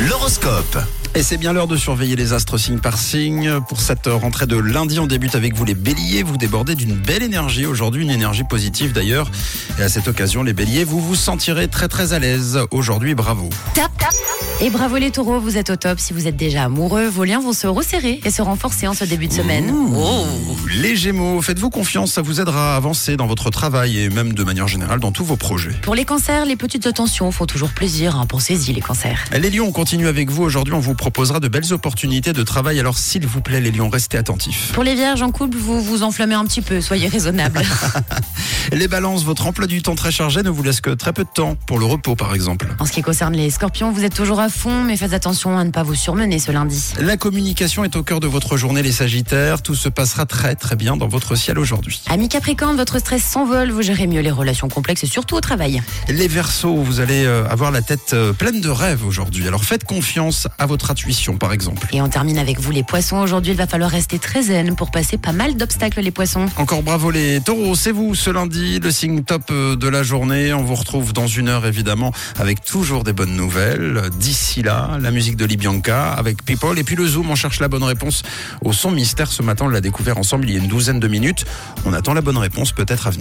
L'horoscope. Et c'est bien l'heure de surveiller les astres signe par signe. Pour cette rentrée de lundi, on débute avec vous les béliers. Vous débordez d'une belle énergie aujourd'hui, une énergie positive d'ailleurs. Et à cette occasion, les béliers, vous vous sentirez très très à l'aise. Aujourd'hui, bravo. Tap, tap. Et bravo les taureaux, vous êtes au top. Si vous êtes déjà amoureux, vos liens vont se resserrer et se renforcer en ce début de semaine. Ouh. Les gémeaux, faites-vous confiance, ça vous aidera à avancer dans votre travail et même de manière générale dans tous vos projets. Pour les cancers, les petites attentions font toujours plaisir. Hein. Pensez-y les cancers. Les lions, on continue avec vous. Aujourd'hui, on vous proposera de belles opportunités de travail. Alors, s'il vous plaît, les lions, restez attentifs. Pour les vierges en couple, vous vous enflammez un petit peu, soyez raisonnables. Les balances, votre emploi du temps très chargé ne vous laisse que très peu de temps pour le repos, par exemple. en ce qui concerne les scorpions, vous êtes toujours à fond, mais faites attention à ne pas vous surmener ce lundi. La communication est au cœur de votre journée, les sagittaires. Tout se passera très très bien dans votre ciel aujourd'hui. Amis capricorne, votre stress s'envole, vous gérez mieux les relations complexes et surtout au travail. Les versos, vous allez euh, avoir la tête euh, pleine de rêves aujourd'hui. Alors faites confiance à votre intuition, par exemple. Et on termine avec vous les poissons. Aujourd'hui, il va falloir rester très zen pour passer pas mal d'obstacles les poissons. Encore bravo les taureaux, c'est vous ce lundi, le signe top euh, de la journée. On vous retrouve dans une heure évidemment avec toujours des bonnes nouvelles. D'ici là, la musique de Libianca avec People et puis le Zoom, on cherche la bonne réponse au son mystère. Ce matin, on l'a découvert ensemble il y a une douzaine de minutes. On attend la bonne réponse peut-être à venir.